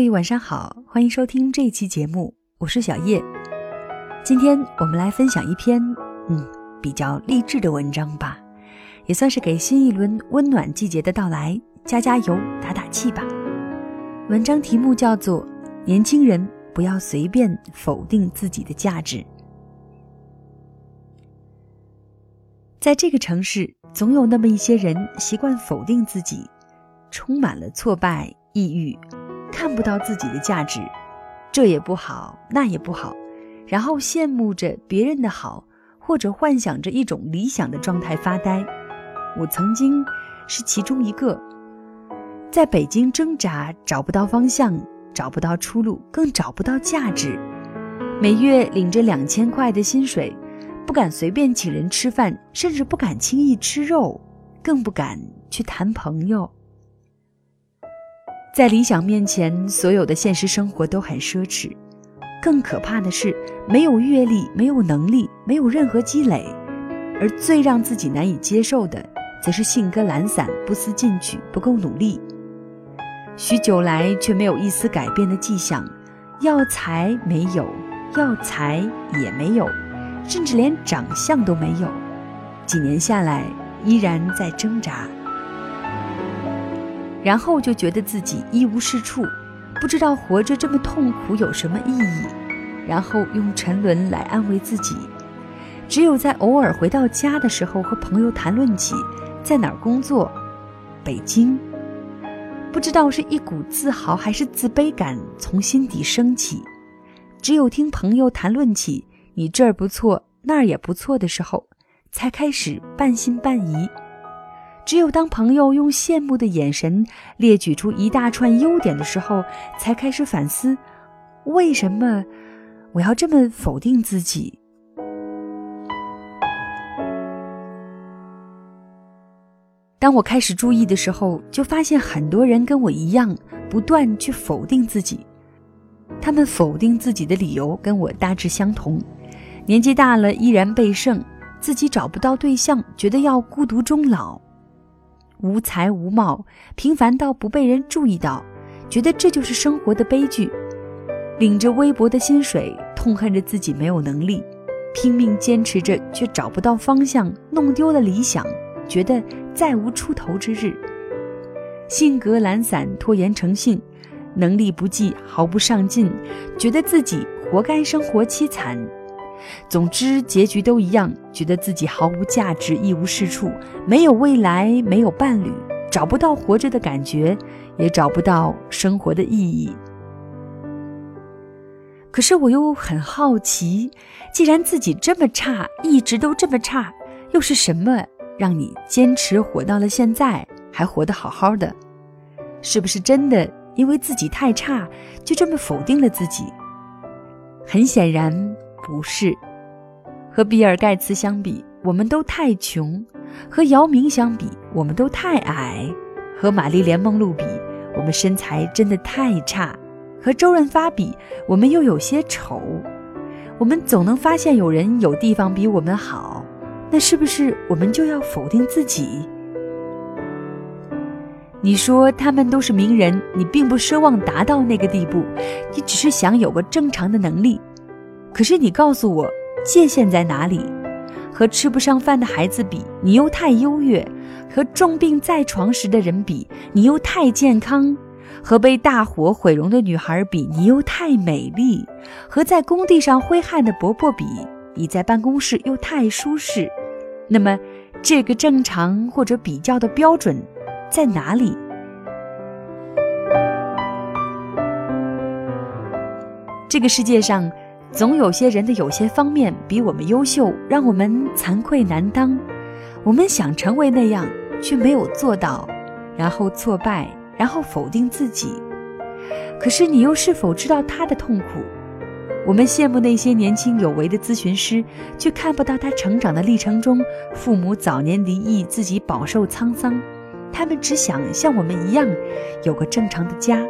各位晚上好，欢迎收听这一期节目，我是小叶。今天我们来分享一篇嗯比较励志的文章吧，也算是给新一轮温暖季节的到来加加油、打打气吧。文章题目叫做《年轻人不要随便否定自己的价值》。在这个城市，总有那么一些人习惯否定自己，充满了挫败、抑郁。看不到自己的价值，这也不好，那也不好，然后羡慕着别人的好，或者幻想着一种理想的状态发呆。我曾经是其中一个，在北京挣扎，找不到方向，找不到出路，更找不到价值。每月领着两千块的薪水，不敢随便请人吃饭，甚至不敢轻易吃肉，更不敢去谈朋友。在理想面前，所有的现实生活都很奢侈。更可怕的是，没有阅历，没有能力，没有任何积累。而最让自己难以接受的，则是性格懒散、不思进取、不够努力。许久来却没有一丝改变的迹象，要财没有，要财也没有，甚至连长相都没有。几年下来，依然在挣扎。然后就觉得自己一无是处，不知道活着这么痛苦有什么意义，然后用沉沦来安慰自己。只有在偶尔回到家的时候，和朋友谈论起在哪儿工作，北京，不知道是一股自豪还是自卑感从心底升起。只有听朋友谈论起你这儿不错那儿也不错的时候，才开始半信半疑。只有当朋友用羡慕的眼神列举出一大串优点的时候，才开始反思：为什么我要这么否定自己？当我开始注意的时候，就发现很多人跟我一样，不断去否定自己。他们否定自己的理由跟我大致相同：年纪大了依然被剩，自己找不到对象，觉得要孤独终老。无才无貌，平凡到不被人注意到，觉得这就是生活的悲剧。领着微薄的薪水，痛恨着自己没有能力，拼命坚持着却找不到方向，弄丢了理想，觉得再无出头之日。性格懒散，拖延成性，能力不济，毫不上进，觉得自己活该生活凄惨。总之，结局都一样，觉得自己毫无价值，一无是处，没有未来，没有伴侣，找不到活着的感觉，也找不到生活的意义。可是我又很好奇，既然自己这么差，一直都这么差，又是什么让你坚持活到了现在，还活得好好的？是不是真的因为自己太差，就这么否定了自己？很显然。不是，和比尔盖茨相比，我们都太穷；和姚明相比，我们都太矮；和玛丽莲梦露比，我们身材真的太差；和周润发比，我们又有些丑。我们总能发现有人有地方比我们好，那是不是我们就要否定自己？你说他们都是名人，你并不奢望达到那个地步，你只是想有个正常的能力。可是你告诉我，界限在哪里？和吃不上饭的孩子比，你又太优越；和重病在床时的人比，你又太健康；和被大火毁容的女孩比，你又太美丽；和在工地上挥汗的伯伯比，你在办公室又太舒适。那么，这个正常或者比较的标准在哪里？这个世界上。总有些人的有些方面比我们优秀，让我们惭愧难当。我们想成为那样，却没有做到，然后挫败，然后否定自己。可是你又是否知道他的痛苦？我们羡慕那些年轻有为的咨询师，却看不到他成长的历程中，父母早年离异，自己饱受沧桑。他们只想像我们一样，有个正常的家。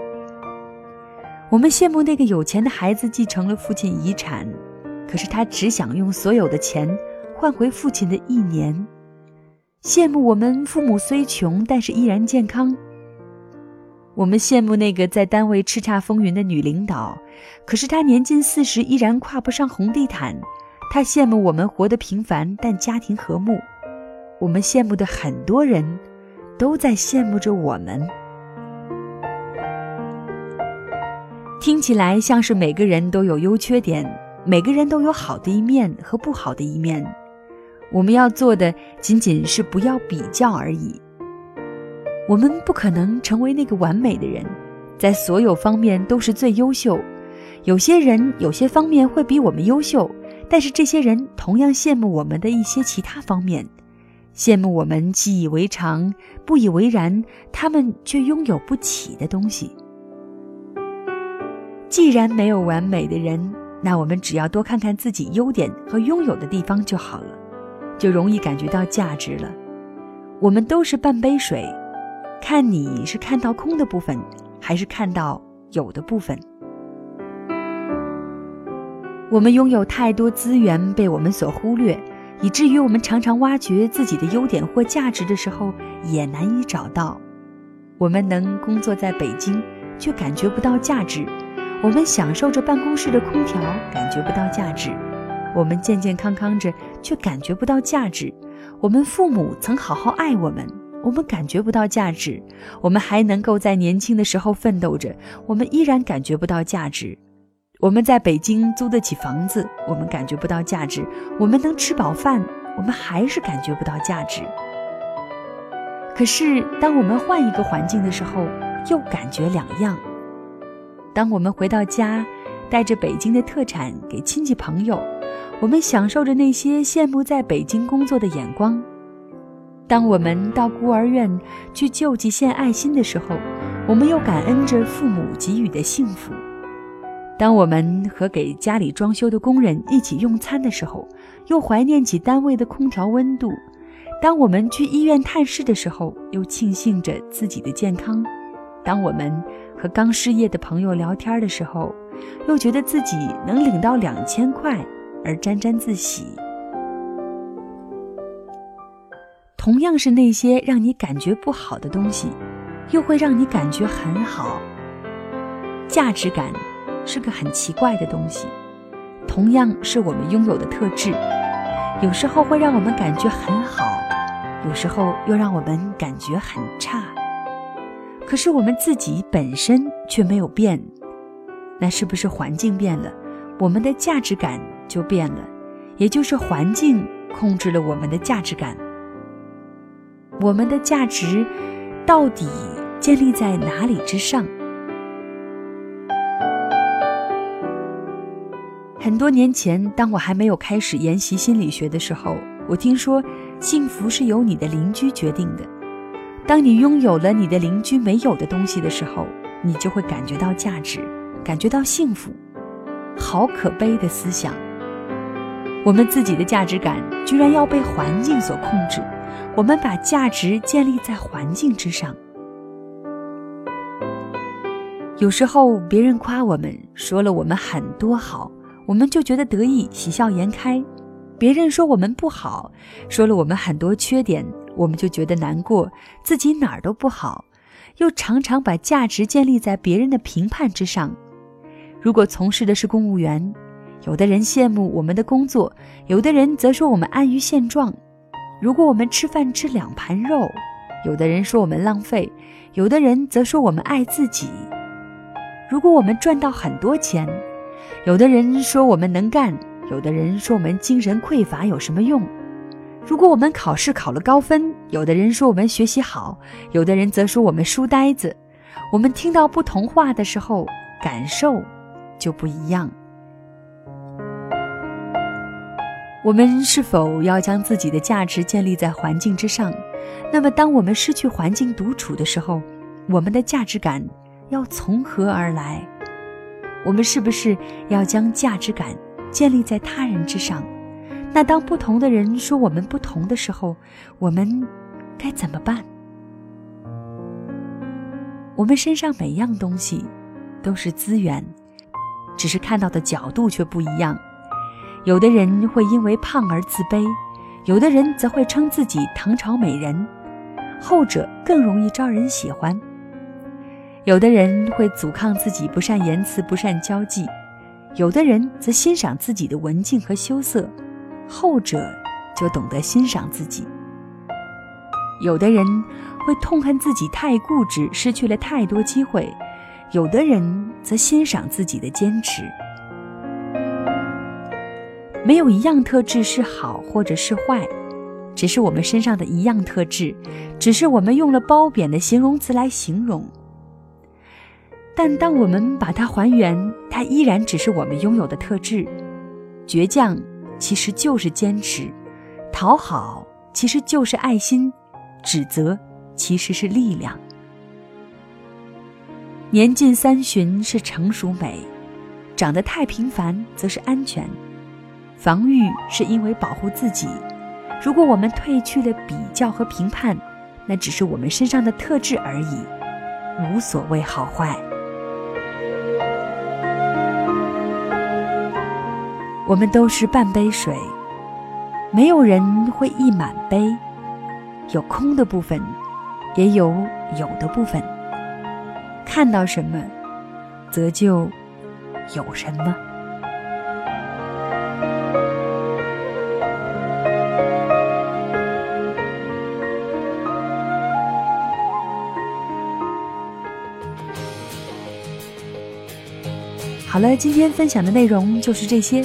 我们羡慕那个有钱的孩子继承了父亲遗产，可是他只想用所有的钱换回父亲的一年。羡慕我们父母虽穷，但是依然健康。我们羡慕那个在单位叱咤风云的女领导，可是她年近四十依然跨不上红地毯。她羡慕我们活得平凡但家庭和睦。我们羡慕的很多人，都在羡慕着我们。听起来像是每个人都有优缺点，每个人都有好的一面和不好的一面。我们要做的仅仅是不要比较而已。我们不可能成为那个完美的人，在所有方面都是最优秀。有些人有些方面会比我们优秀，但是这些人同样羡慕我们的一些其他方面，羡慕我们习以为常、不以为然，他们却拥有不起的东西。既然没有完美的人，那我们只要多看看自己优点和拥有的地方就好了，就容易感觉到价值了。我们都是半杯水。看你是看到空的部分，还是看到有的部分。我们拥有太多资源被我们所忽略，以至于我们常常挖掘自己的优点或价值的时候也难以找到。我们能工作在北京，却感觉不到价值；我们享受着办公室的空调，感觉不到价值；我们健健康康着，却感觉不到价值；我们父母曾好好爱我们。我们感觉不到价值，我们还能够在年轻的时候奋斗着，我们依然感觉不到价值。我们在北京租得起房子，我们感觉不到价值；我们能吃饱饭，我们还是感觉不到价值。可是，当我们换一个环境的时候，又感觉两样。当我们回到家，带着北京的特产给亲戚朋友，我们享受着那些羡慕在北京工作的眼光。当我们到孤儿院去救济献爱心的时候，我们又感恩着父母给予的幸福；当我们和给家里装修的工人一起用餐的时候，又怀念起单位的空调温度；当我们去医院探视的时候，又庆幸着自己的健康；当我们和刚失业的朋友聊天的时候，又觉得自己能领到两千块而沾沾自喜。同样是那些让你感觉不好的东西，又会让你感觉很好。价值感是个很奇怪的东西，同样是我们拥有的特质，有时候会让我们感觉很好，有时候又让我们感觉很差。可是我们自己本身却没有变，那是不是环境变了，我们的价值感就变了？也就是环境控制了我们的价值感。我们的价值到底建立在哪里之上？很多年前，当我还没有开始研习心理学的时候，我听说幸福是由你的邻居决定的。当你拥有了你的邻居没有的东西的时候，你就会感觉到价值，感觉到幸福。好可悲的思想！我们自己的价值感居然要被环境所控制。我们把价值建立在环境之上。有时候别人夸我们，说了我们很多好，我们就觉得得意，喜笑颜开；别人说我们不好，说了我们很多缺点，我们就觉得难过，自己哪儿都不好，又常常把价值建立在别人的评判之上。如果从事的是公务员，有的人羡慕我们的工作，有的人则说我们安于现状。如果我们吃饭吃两盘肉，有的人说我们浪费，有的人则说我们爱自己；如果我们赚到很多钱，有的人说我们能干，有的人说我们精神匮乏有什么用？如果我们考试考了高分，有的人说我们学习好，有的人则说我们书呆子。我们听到不同话的时候，感受就不一样。我们是否要将自己的价值建立在环境之上？那么，当我们失去环境独处的时候，我们的价值感要从何而来？我们是不是要将价值感建立在他人之上？那当不同的人说我们不同的时候，我们该怎么办？我们身上每样东西都是资源，只是看到的角度却不一样。有的人会因为胖而自卑，有的人则会称自己唐朝美人，后者更容易招人喜欢。有的人会阻抗自己不善言辞、不善交际，有的人则欣赏自己的文静和羞涩，后者就懂得欣赏自己。有的人会痛恨自己太固执，失去了太多机会；有的人则欣赏自己的坚持。没有一样特质是好或者是坏，只是我们身上的一样特质，只是我们用了褒贬的形容词来形容。但当我们把它还原，它依然只是我们拥有的特质。倔强其实就是坚持，讨好其实就是爱心，指责其实是力量。年近三旬是成熟美，长得太平凡则是安全。防御是因为保护自己。如果我们褪去了比较和评判，那只是我们身上的特质而已，无所谓好坏。我们都是半杯水，没有人会溢满杯，有空的部分，也有有的部分。看到什么，则就有什么。好了，今天分享的内容就是这些。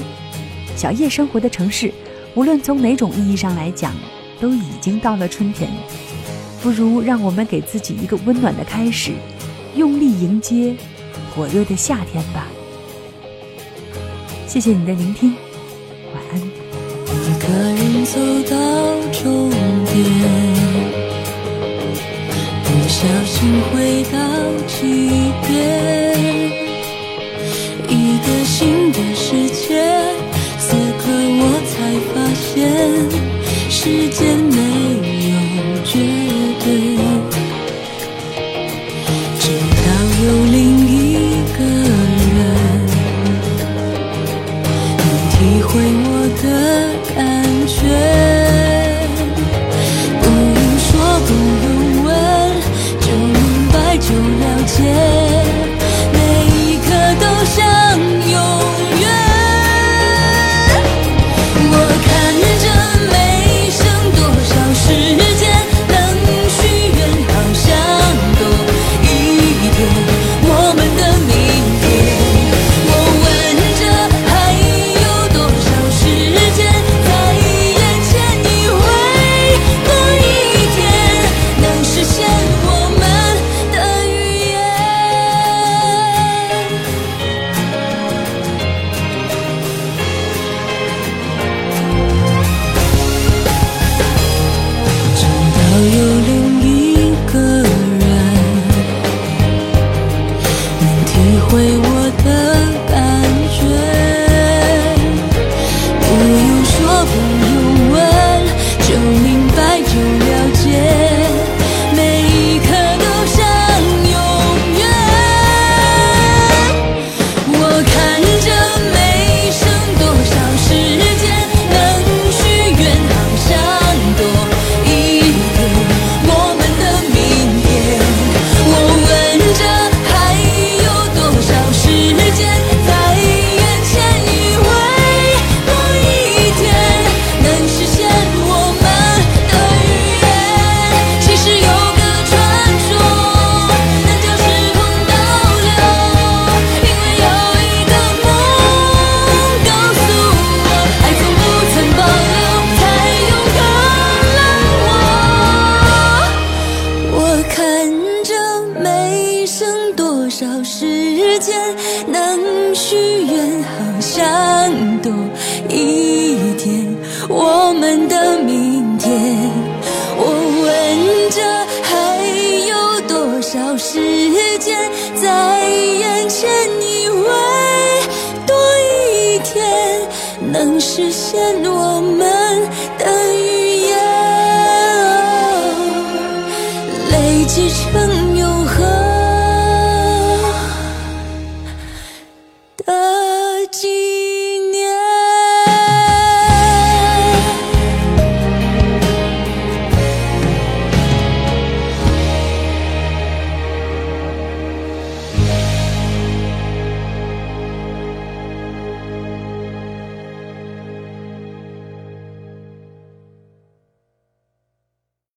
小叶生活的城市，无论从哪种意义上来讲，都已经到了春天。不如让我们给自己一个温暖的开始，用力迎接火热的夏天吧。谢谢你的聆听，晚安。一个人走到终点，不小心回到起点，时间体会我的少时间能许愿好像多一天我们的明天。我问着还有多少时间在眼前以为多一天能实现我们的预言？累积成